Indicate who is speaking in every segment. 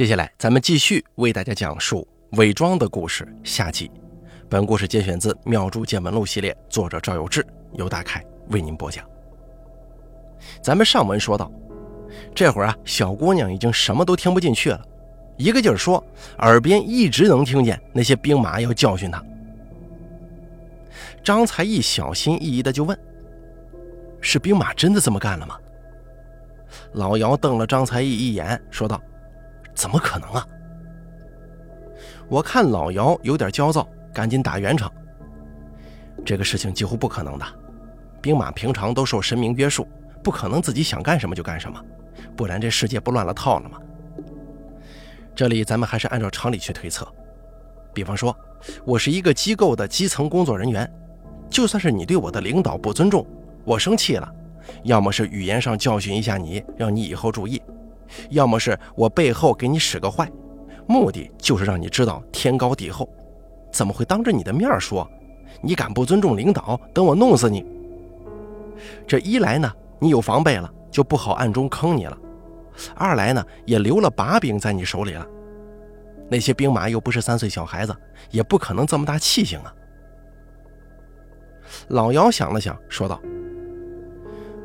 Speaker 1: 接下来，咱们继续为大家讲述伪装的故事下集。本故事节选自《妙珠见闻录》系列，作者赵有志，由大凯为您播讲。咱们上文说到，这会儿啊，小姑娘已经什么都听不进去了，一个劲儿说，耳边一直能听见那些兵马要教训她。张才义小心翼翼的就问：“是兵马真的这么干了吗？”老姚瞪了张才义一眼，说道。怎么可能啊！我看老姚有点焦躁，赶紧打圆场。这个事情几乎不可能的，兵马平常都受神明约束，不可能自己想干什么就干什么，不然这世界不乱了套了吗？这里咱们还是按照常理去推测，比方说，我是一个机构的基层工作人员，就算是你对我的领导不尊重，我生气了，要么是语言上教训一下你，让你以后注意。要么是我背后给你使个坏，目的就是让你知道天高地厚。怎么会当着你的面说？你敢不尊重领导，等我弄死你！这一来呢，你有防备了，就不好暗中坑你了；二来呢，也留了把柄在你手里了。那些兵马又不是三岁小孩子，也不可能这么大气性啊。老姚想了想，说道：“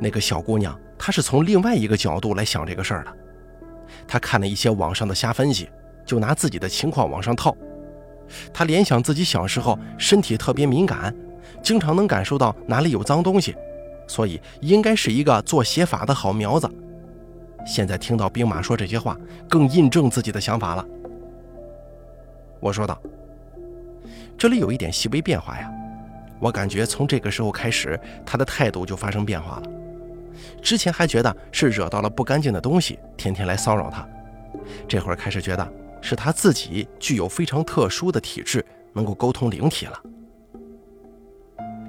Speaker 1: 那个小姑娘，她是从另外一个角度来想这个事儿的。”他看了一些网上的瞎分析，就拿自己的情况往上套。他联想自己小时候身体特别敏感，经常能感受到哪里有脏东西，所以应该是一个做邪法的好苗子。现在听到兵马说这些话，更印证自己的想法了。我说道：“这里有一点细微变化呀，我感觉从这个时候开始，他的态度就发生变化了。”之前还觉得是惹到了不干净的东西，天天来骚扰他，这会儿开始觉得是他自己具有非常特殊的体质，能够沟通灵体了。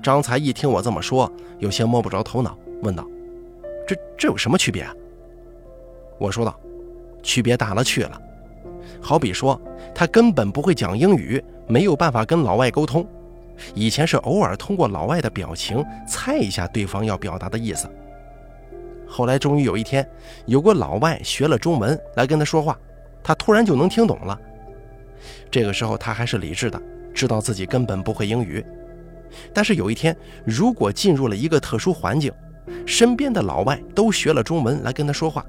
Speaker 1: 张才一听我这么说，有些摸不着头脑，问道：“这这有什么区别啊？”我说道：“区别大了去了，好比说他根本不会讲英语，没有办法跟老外沟通，以前是偶尔通过老外的表情猜一下对方要表达的意思。”后来终于有一天，有个老外学了中文来跟他说话，他突然就能听懂了。这个时候他还是理智的，知道自己根本不会英语。但是有一天，如果进入了一个特殊环境，身边的老外都学了中文来跟他说话，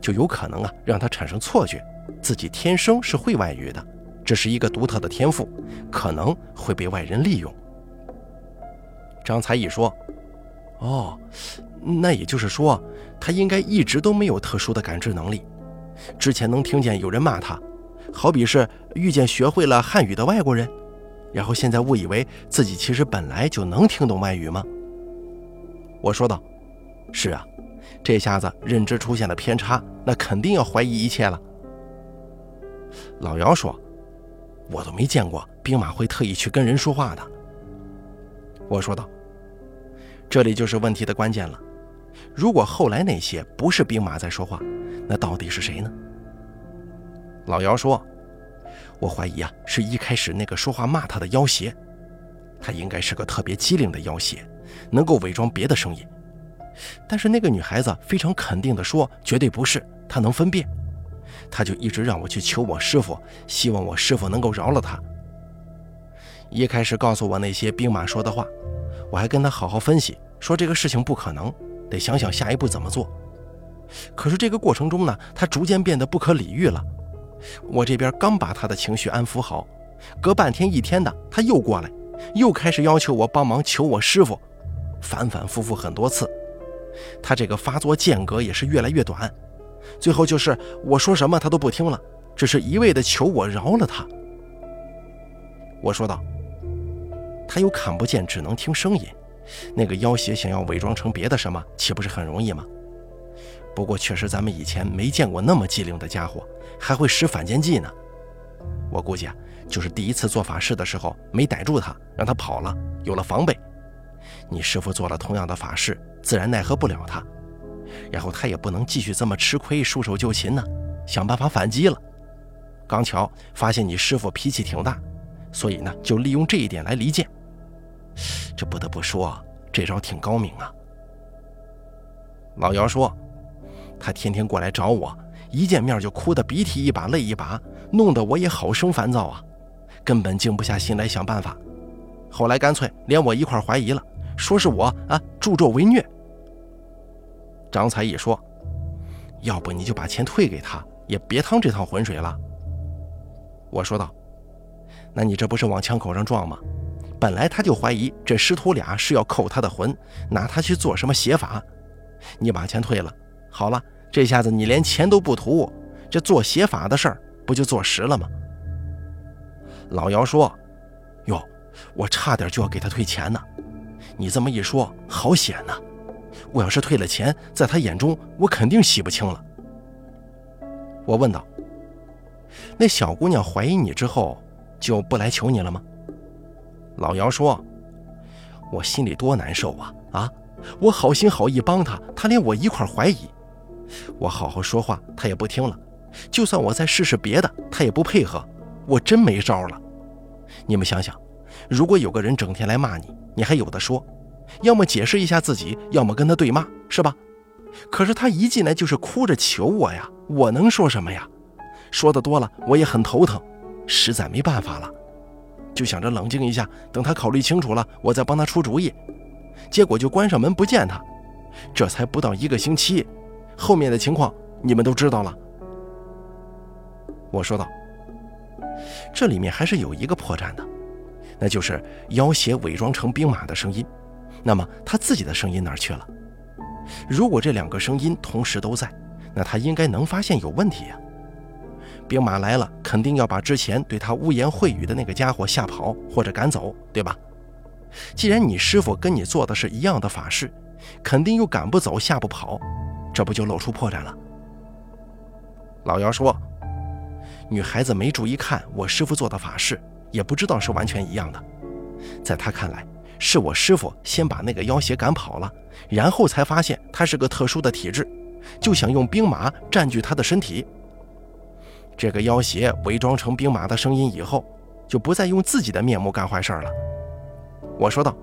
Speaker 1: 就有可能啊让他产生错觉，自己天生是会外语的，这是一个独特的天赋，可能会被外人利用。张才义说：“哦。”那也就是说，他应该一直都没有特殊的感知能力。之前能听见有人骂他，好比是遇见学会了汉语的外国人，然后现在误以为自己其实本来就能听懂外语吗？我说道：“是啊，这下子认知出现了偏差，那肯定要怀疑一切了。”老姚说：“我都没见过兵马会特意去跟人说话的。”我说道：“这里就是问题的关键了。”如果后来那些不是兵马在说话，那到底是谁呢？老姚说：“我怀疑啊，是一开始那个说话骂他的妖邪，他应该是个特别机灵的妖邪，能够伪装别的声音。但是那个女孩子非常肯定地说，绝对不是，她能分辨。他就一直让我去求我师傅，希望我师傅能够饶了他。一开始告诉我那些兵马说的话，我还跟他好好分析，说这个事情不可能。”得想想下一步怎么做。可是这个过程中呢，他逐渐变得不可理喻了。我这边刚把他的情绪安抚好，隔半天一天的他又过来，又开始要求我帮忙求我师傅，反反复复很多次。他这个发作间隔也是越来越短，最后就是我说什么他都不听了，只是一味的求我饶了他。我说道：“他又看不见，只能听声音。”那个妖邪想要伪装成别的什么，岂不是很容易吗？不过确实，咱们以前没见过那么机灵的家伙，还会使反间计呢。我估计啊，就是第一次做法事的时候没逮住他，让他跑了，有了防备。你师傅做了同样的法事，自然奈何不了他。然后他也不能继续这么吃亏，束手就擒呢，想办法反击了。刚巧发现你师傅脾气挺大，所以呢，就利用这一点来离间。这不得不说，这招挺高明啊。老姚说，他天天过来找我，一见面就哭得鼻涕一把泪一把，弄得我也好生烦躁啊，根本静不下心来想办法。后来干脆连我一块怀疑了，说是我啊助纣为虐。张才义说：“要不你就把钱退给他，也别趟这趟浑水了。”我说道：“那你这不是往枪口上撞吗？本来他就怀疑这师徒俩是要扣他的魂，拿他去做什么邪法。你把钱退了，好了，这下子你连钱都不图，这做邪法的事儿不就坐实了吗？”老姚说：“哟，我差点就要给他退钱呢，你这么一说，好险呐！我要是退了钱，在他眼中我肯定洗不清了。”我问道。那小姑娘怀疑你之后，就不来求你了吗？老姚说：“我心里多难受啊！啊，我好心好意帮他，他连我一块怀疑。我好好说话，他也不听了。就算我再试试别的，他也不配合。我真没招了。你们想想，如果有个人整天来骂你，你还有的说，要么解释一下自己，要么跟他对骂，是吧？可是他一进来就是哭着求我呀，我能说什么呀？”说的多了，我也很头疼，实在没办法了，就想着冷静一下，等他考虑清楚了，我再帮他出主意。结果就关上门不见他，这才不到一个星期，后面的情况你们都知道了。我说道：“这里面还是有一个破绽的，那就是妖邪伪装成兵马的声音。那么他自己的声音哪去了？如果这两个声音同时都在，那他应该能发现有问题呀。”兵马来了，肯定要把之前对他污言秽语的那个家伙吓跑或者赶走，对吧？既然你师傅跟你做的是一样的法事，肯定又赶不走、吓不跑，这不就露出破绽了？老姚说：“女孩子没注意看我师傅做的法事，也不知道是完全一样的。在他看来，是我师傅先把那个妖邪赶跑了，然后才发现他是个特殊的体质，就想用兵马占据他的身体。”这个妖邪伪装成兵马的声音以后，就不再用自己的面目干坏事了。我说道：“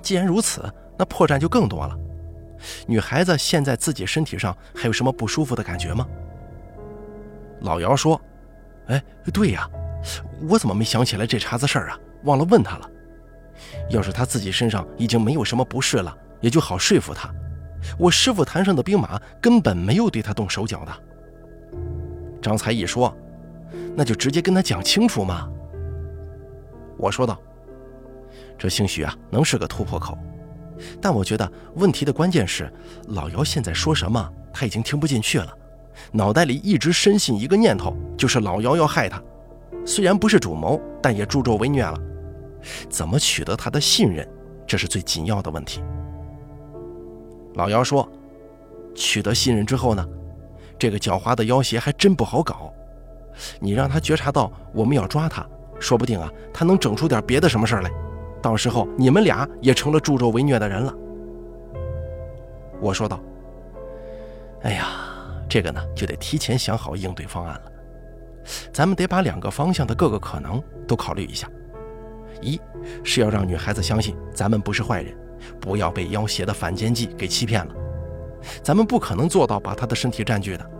Speaker 1: 既然如此，那破绽就更多了。女孩子现在自己身体上还有什么不舒服的感觉吗？”老姚说：“哎，对呀，我怎么没想起来这茬子事儿啊？忘了问他了。要是她自己身上已经没有什么不适了，也就好说服她。我师傅坛上的兵马根本没有对她动手脚的。”张才义说：“那就直接跟他讲清楚嘛。”我说道：“这兴许啊能是个突破口，但我觉得问题的关键是老姚现在说什么他已经听不进去了，脑袋里一直深信一个念头，就是老姚要害他。虽然不是主谋，但也助纣为虐了。怎么取得他的信任，这是最紧要的问题。”老姚说：“取得信任之后呢？”这个狡猾的妖邪还真不好搞，你让他觉察到我们要抓他，说不定啊，他能整出点别的什么事来，到时候你们俩也成了助纣为虐的人了。我说道：“哎呀，这个呢，就得提前想好应对方案了。咱们得把两个方向的各个可能都考虑一下。一是要让女孩子相信咱们不是坏人，不要被妖邪的反间计给欺骗了。”咱们不可能做到把他的身体占据的，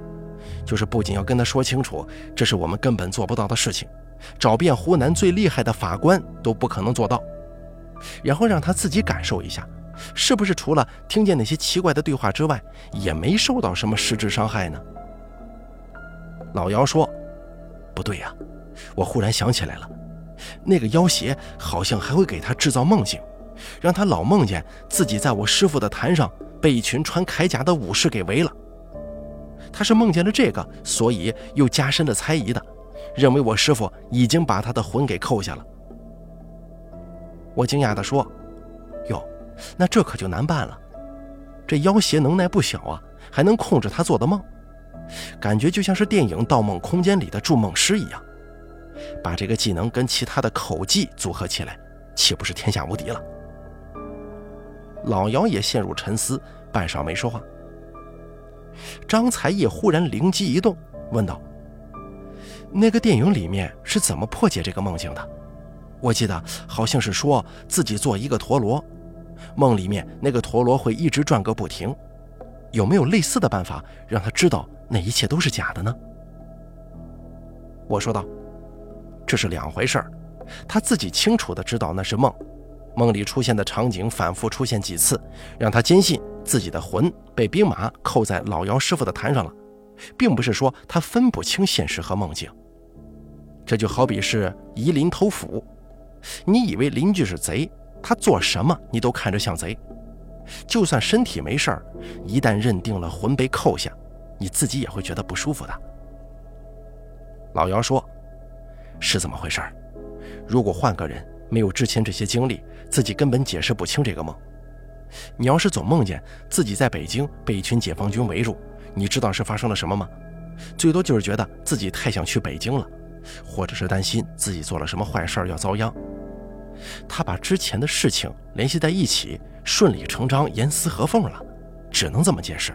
Speaker 1: 就是不仅要跟他说清楚，这是我们根本做不到的事情，找遍湖南最厉害的法官都不可能做到，然后让他自己感受一下，是不是除了听见那些奇怪的对话之外，也没受到什么实质伤害呢？老姚说：“不对呀，我忽然想起来了，那个妖邪好像还会给他制造梦境，让他老梦见自己在我师傅的坛上。”被一群穿铠甲的武士给围了。他是梦见了这个，所以又加深了猜疑的，认为我师傅已经把他的魂给扣下了。我惊讶地说：“哟，那这可就难办了。这妖邪能耐不小啊，还能控制他做的梦，感觉就像是电影《盗梦空间》里的筑梦师一样。把这个技能跟其他的口技组合起来，岂不是天下无敌了？”老姚也陷入沉思，半晌没说话。张才义忽然灵机一动，问道：“那个电影里面是怎么破解这个梦境的？我记得好像是说自己做一个陀螺，梦里面那个陀螺会一直转个不停。有没有类似的办法让他知道那一切都是假的呢？我说道：“这是两回事儿。他自己清楚的知道那是梦，梦里出现的场景反复出现几次，让他坚信自己的魂被兵马扣在老姚师傅的坛上了，并不是说他分不清现实和梦境。这就好比是夷邻偷斧，你以为邻居是贼，他做什么你都看着像贼。就算身体没事儿，一旦认定了魂被扣下，你自己也会觉得不舒服的。”老姚说：“是这么回事。如果换个人，没有之前这些经历，自己根本解释不清这个梦。你要是总梦见自己在北京被一群解放军围住，你知道是发生了什么吗？最多就是觉得自己太想去北京了，或者是担心自己做了什么坏事要遭殃。他把之前的事情联系在一起，顺理成章，严丝合缝了，只能这么解释。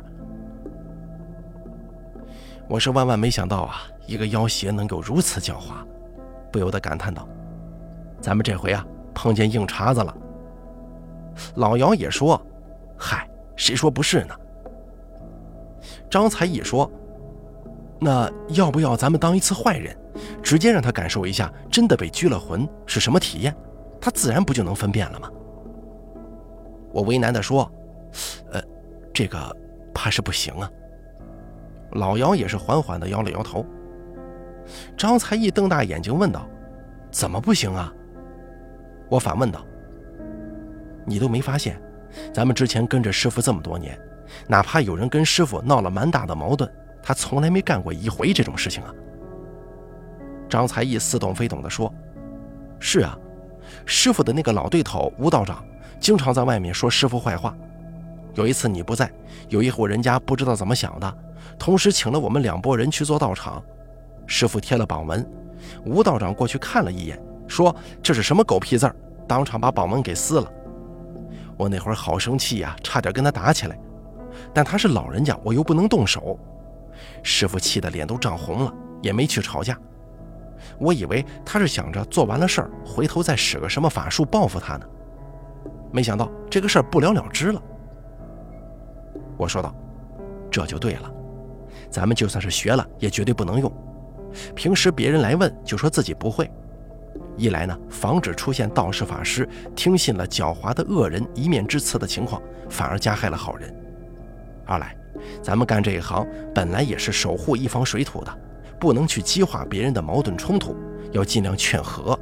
Speaker 1: 我是万万没想到啊！”一个妖邪能够如此狡猾，不由得感叹道：“咱们这回啊，碰见硬茬子了。”老姚也说：“嗨，谁说不是呢？”张才义说：“那要不要咱们当一次坏人，直接让他感受一下真的被拘了魂是什么体验？他自然不就能分辨了吗？”我为难地说：“呃，这个怕是不行啊。”老姚也是缓缓地摇了摇头。张才义瞪大眼睛问道：“怎么不行啊？”我反问道：“你都没发现，咱们之前跟着师傅这么多年，哪怕有人跟师傅闹了蛮大的矛盾，他从来没干过一回这种事情啊？”张才义似懂非懂地说：“是啊，师傅的那个老对头吴道长，经常在外面说师傅坏话。有一次你不在，有一户人家不知道怎么想的，同时请了我们两拨人去做道场。”师傅贴了榜文，吴道长过去看了一眼，说：“这是什么狗屁字儿？”当场把榜文给撕了。我那会儿好生气呀，差点跟他打起来。但他是老人家，我又不能动手。师傅气得脸都涨红了，也没去吵架。我以为他是想着做完了事儿，回头再使个什么法术报复他呢。没想到这个事儿不了了之了。我说道：“这就对了，咱们就算是学了，也绝对不能用。”平时别人来问，就说自己不会。一来呢，防止出现道士法师听信了狡猾的恶人一面之词的情况，反而加害了好人；二来，咱们干这一行本来也是守护一方水土的，不能去激化别人的矛盾冲突，要尽量劝和。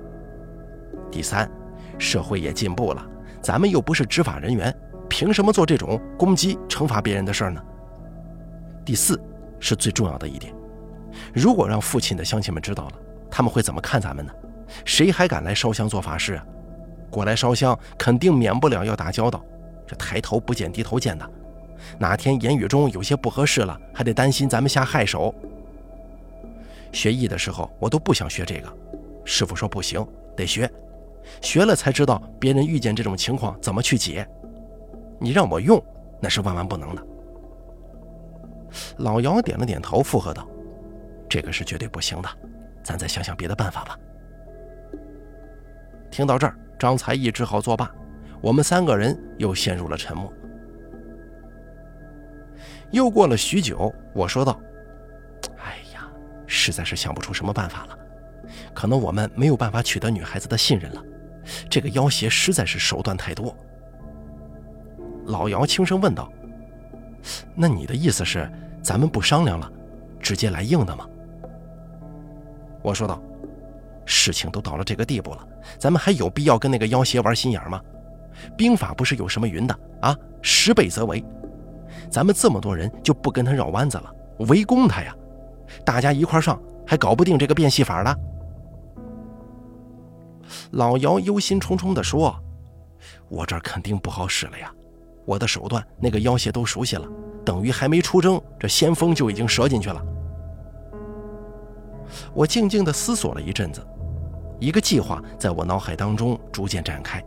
Speaker 1: 第三，社会也进步了，咱们又不是执法人员，凭什么做这种攻击、惩罚别人的事儿呢？第四，是最重要的一点。如果让父亲的乡亲们知道了，他们会怎么看咱们呢？谁还敢来烧香做法事啊？过来烧香，肯定免不了要打交道。这抬头不见低头见的，哪天言语中有些不合适了，还得担心咱们下害手。学艺的时候，我都不想学这个，师傅说不行，得学，学了才知道别人遇见这种情况怎么去解。你让我用，那是万万不能的。老姚点了点头，附和道。这个是绝对不行的，咱再想想别的办法吧。听到这儿，张才义只好作罢，我们三个人又陷入了沉默。又过了许久，我说道：“哎呀，实在是想不出什么办法了，可能我们没有办法取得女孩子的信任了。这个妖邪实在是手段太多。”老姚轻声问道：“那你的意思是，咱们不商量了，直接来硬的吗？”我说道：“事情都到了这个地步了，咱们还有必要跟那个妖邪玩心眼吗？兵法不是有什么云的啊？十倍则围。咱们这么多人就不跟他绕弯子了，围攻他呀！大家一块上，还搞不定这个变戏法了。”老姚忧心忡忡地说：“我这儿肯定不好使了呀！我的手段那个妖邪都熟悉了，等于还没出征，这先锋就已经折进去了。”我静静地思索了一阵子，一个计划在我脑海当中逐渐展开，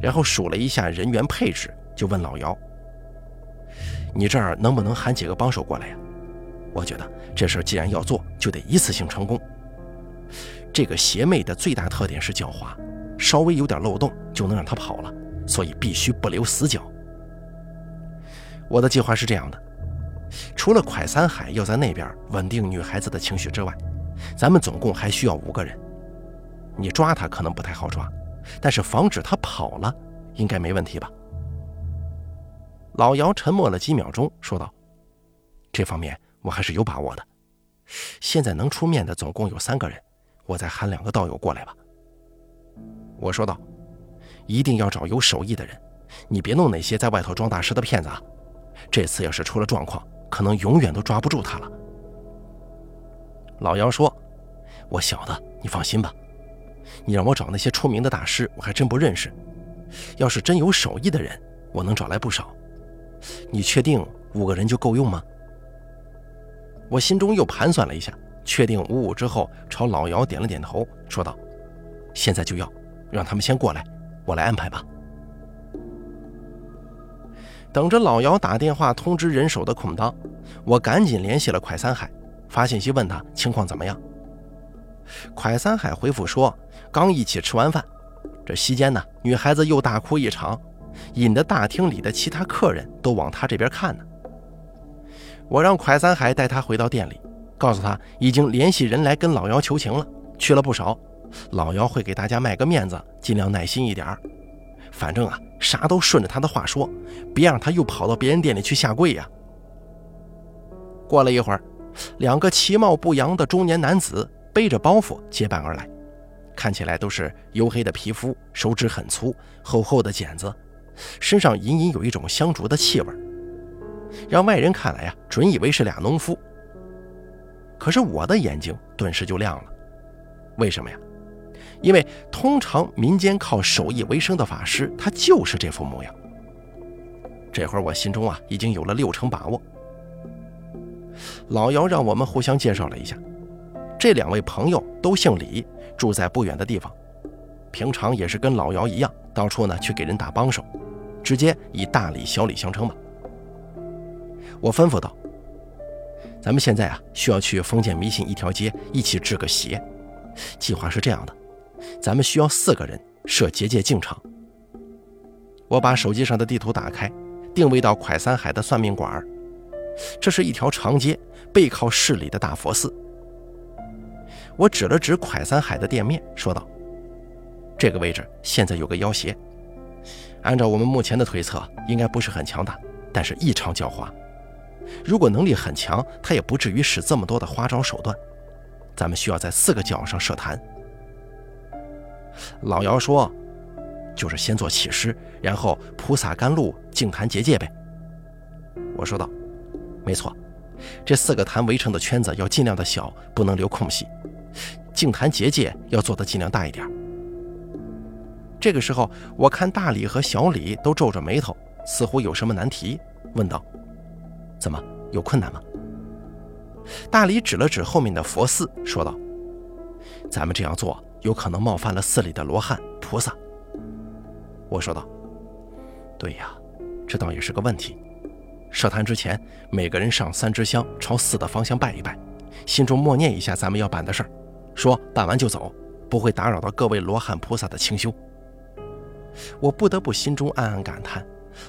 Speaker 1: 然后数了一下人员配置，就问老姚：“你这儿能不能喊几个帮手过来呀？我觉得这事儿既然要做，就得一次性成功。这个邪魅的最大特点是狡猾，稍微有点漏洞就能让他跑了，所以必须不留死角。我的计划是这样的：除了蒯三海要在那边稳定女孩子的情绪之外，咱们总共还需要五个人。你抓他可能不太好抓，但是防止他跑了，应该没问题吧？老姚沉默了几秒钟，说道：“这方面我还是有把握的。现在能出面的总共有三个人，我再喊两个道友过来吧。”我说道：“一定要找有手艺的人，你别弄那些在外头装大师的骗子啊！这次要是出了状况，可能永远都抓不住他了。”老姚说：“我晓得，你放心吧。你让我找那些出名的大师，我还真不认识。要是真有手艺的人，我能找来不少。”你确定五个人就够用吗？我心中又盘算了一下，确定五五之后，朝老姚点了点头，说道：“现在就要，让他们先过来，我来安排吧。”等着老姚打电话通知人手的空当，我赶紧联系了蒯三海，发信息问他情况怎么样。蒯三海回复说：“刚一起吃完饭，这席间呢，女孩子又大哭一场。”引得大厅里的其他客人都往他这边看呢。我让蒯三海带他回到店里，告诉他已经联系人来跟老姚求情了，去了不少。老姚会给大家卖个面子，尽量耐心一点儿反正啊，啥都顺着他的话说，别让他又跑到别人店里去下跪呀。过了一会儿，两个其貌不扬的中年男子背着包袱结伴而来，看起来都是黝黑的皮肤，手指很粗，厚厚的茧子。身上隐隐有一种香烛的气味，让外人看来呀，准以为是俩农夫。可是我的眼睛顿时就亮了，为什么呀？因为通常民间靠手艺为生的法师，他就是这副模样。这会儿我心中啊，已经有了六成把握。老姚让我们互相介绍了一下，这两位朋友都姓李，住在不远的地方，平常也是跟老姚一样，到处呢去给人打帮手。直接以大李、小李相称吧。我吩咐道：“咱们现在啊，需要去封建迷信一条街一起治个邪。计划是这样的，咱们需要四个人设结界进场。”我把手机上的地图打开，定位到蒯三海的算命馆。这是一条长街，背靠市里的大佛寺。我指了指蒯三海的店面，说道：“这个位置现在有个妖邪。”按照我们目前的推测，应该不是很强大，但是异常狡猾。如果能力很强，他也不至于使这么多的花招手段。咱们需要在四个角上设坛。老姚说：“就是先做起尸，然后菩萨甘露、净坛结界呗。”我说道：“没错，这四个坛围成的圈子要尽量的小，不能留空隙。净坛结界要做的尽量大一点。”这个时候，我看大李和小李都皱着眉头，似乎有什么难题，问道：“怎么有困难吗？”大李指了指后面的佛寺，说道：“咱们这样做有可能冒犯了寺里的罗汉菩萨。”我说道：“对呀，这倒也是个问题。设坛之前，每个人上三支香，朝寺的方向拜一拜，心中默念一下咱们要办的事儿，说办完就走，不会打扰到各位罗汉菩萨的清修。”我不得不心中暗暗感叹：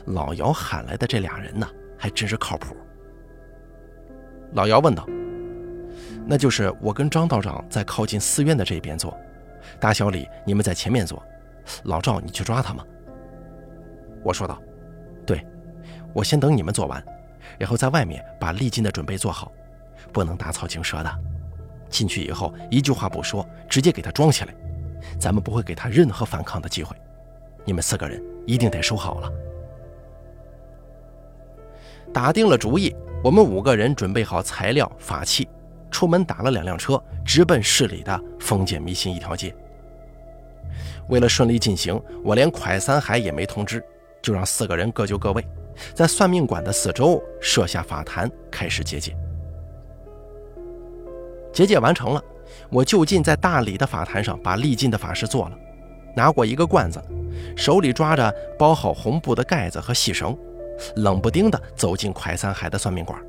Speaker 1: 老姚喊来的这俩人呢，还真是靠谱。老姚问道：“那就是我跟张道长在靠近寺院的这边坐，大小李你们在前面做，老赵你去抓他吗？”我说道：“对，我先等你们做完，然后在外面把历尽的准备做好，不能打草惊蛇的。进去以后一句话不说，直接给他装起来，咱们不会给他任何反抗的机会。”你们四个人一定得收好了。打定了主意，我们五个人准备好材料、法器，出门打了两辆车，直奔市里的封建迷信一条街。为了顺利进行，我连蒯三海也没通知，就让四个人各就各位，在算命馆的四周设下法坛，开始结界。结界完成了，我就近在大理的法坛上把历尽的法事做了，拿过一个罐子。手里抓着包好红布的盖子和细绳，冷不丁地走进蒯三海的算命馆。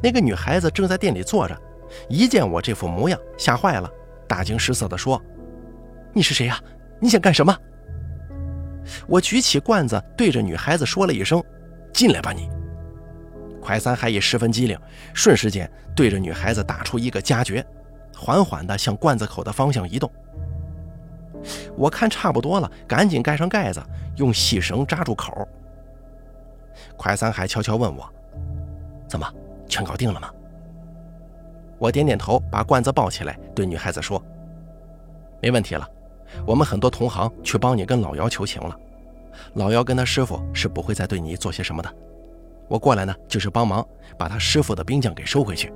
Speaker 1: 那个女孩子正在店里坐着，一见我这副模样，吓坏了，大惊失色地说：“你是谁呀？你想干什么？”我举起罐子，对着女孩子说了一声：“进来吧，你。”快三海也十分机灵，瞬时间对着女孩子打出一个夹诀，缓缓地向罐子口的方向移动。我看差不多了，赶紧盖上盖子，用细绳扎住口。快三海悄悄问我：“怎么，全搞定了吗？”我点点头，把罐子抱起来，对女孩子说：“没问题了，我们很多同行去帮你跟老姚求情了，老姚跟他师傅是不会再对你做些什么的。”我过来呢，就是帮忙把他师傅的兵将给收回去。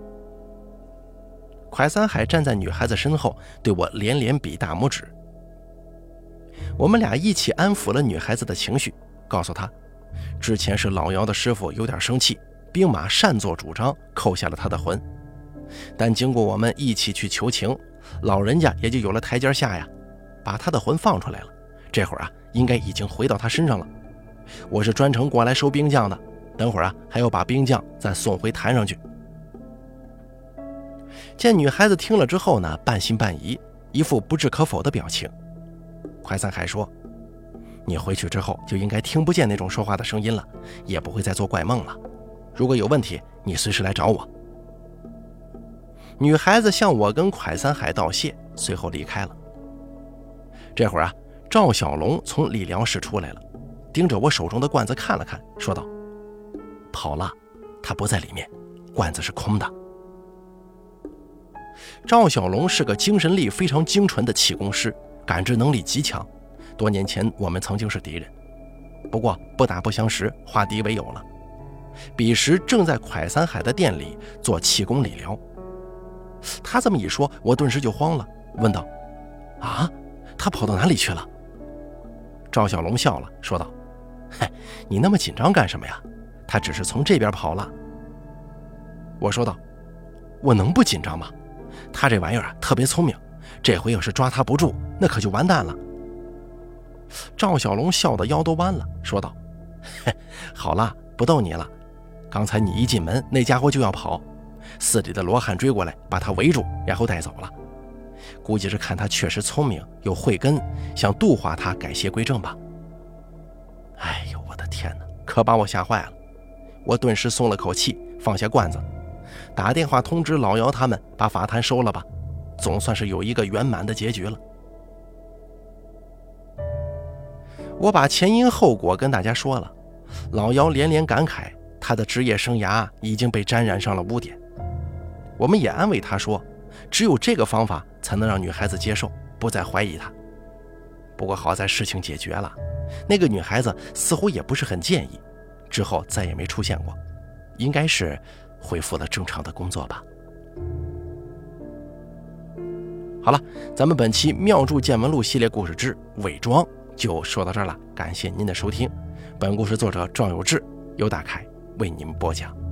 Speaker 1: 蒯三海站在女孩子身后，对我连连比大拇指。我们俩一起安抚了女孩子的情绪，告诉她，之前是老姚的师傅有点生气，兵马擅作主张，扣下了他的魂。但经过我们一起去求情，老人家也就有了台阶下呀，把他的魂放出来了。这会儿啊，应该已经回到他身上了。我是专程过来收兵将的。等会儿啊，还要把兵将再送回坛上去。见女孩子听了之后呢，半信半疑，一副不置可否的表情。快三海说：“你回去之后就应该听不见那种说话的声音了，也不会再做怪梦了。如果有问题，你随时来找我。”女孩子向我跟蒯三海道谢，随后离开了。这会儿啊，赵小龙从理疗室出来了，盯着我手中的罐子看了看，说道。跑了，他不在里面，罐子是空的。赵小龙是个精神力非常精纯的气功师，感知能力极强。多年前我们曾经是敌人，不过不打不相识，化敌为友了。彼时正在蒯三海的店里做气功理疗。他这么一说，我顿时就慌了，问道：“啊，他跑到哪里去了？”赵小龙笑了，说道：“嘿，你那么紧张干什么呀？”他只是从这边跑了，我说道：“我能不紧张吗？他这玩意儿啊特别聪明，这回要是抓他不住，那可就完蛋了。”赵小龙笑得腰都弯了，说道：“嘿，好了，不逗你了。刚才你一进门，那家伙就要跑，寺里的罗汉追过来，把他围住，然后带走了。估计是看他确实聪明，有慧根，想度化他改邪归正吧。”哎呦，我的天哪，可把我吓坏了。我顿时松了口气，放下罐子，打电话通知老姚他们把法坛收了吧，总算是有一个圆满的结局了。我把前因后果跟大家说了，老姚连连感慨，他的职业生涯已经被沾染上了污点。我们也安慰他说，只有这个方法才能让女孩子接受，不再怀疑他。不过好在事情解决了，那个女孩子似乎也不是很介意。之后再也没出现过，应该是恢复了正常的工作吧。好了，咱们本期《妙著见闻录》系列故事之伪装就说到这儿了，感谢您的收听。本故事作者赵有志，由大凯为您播讲。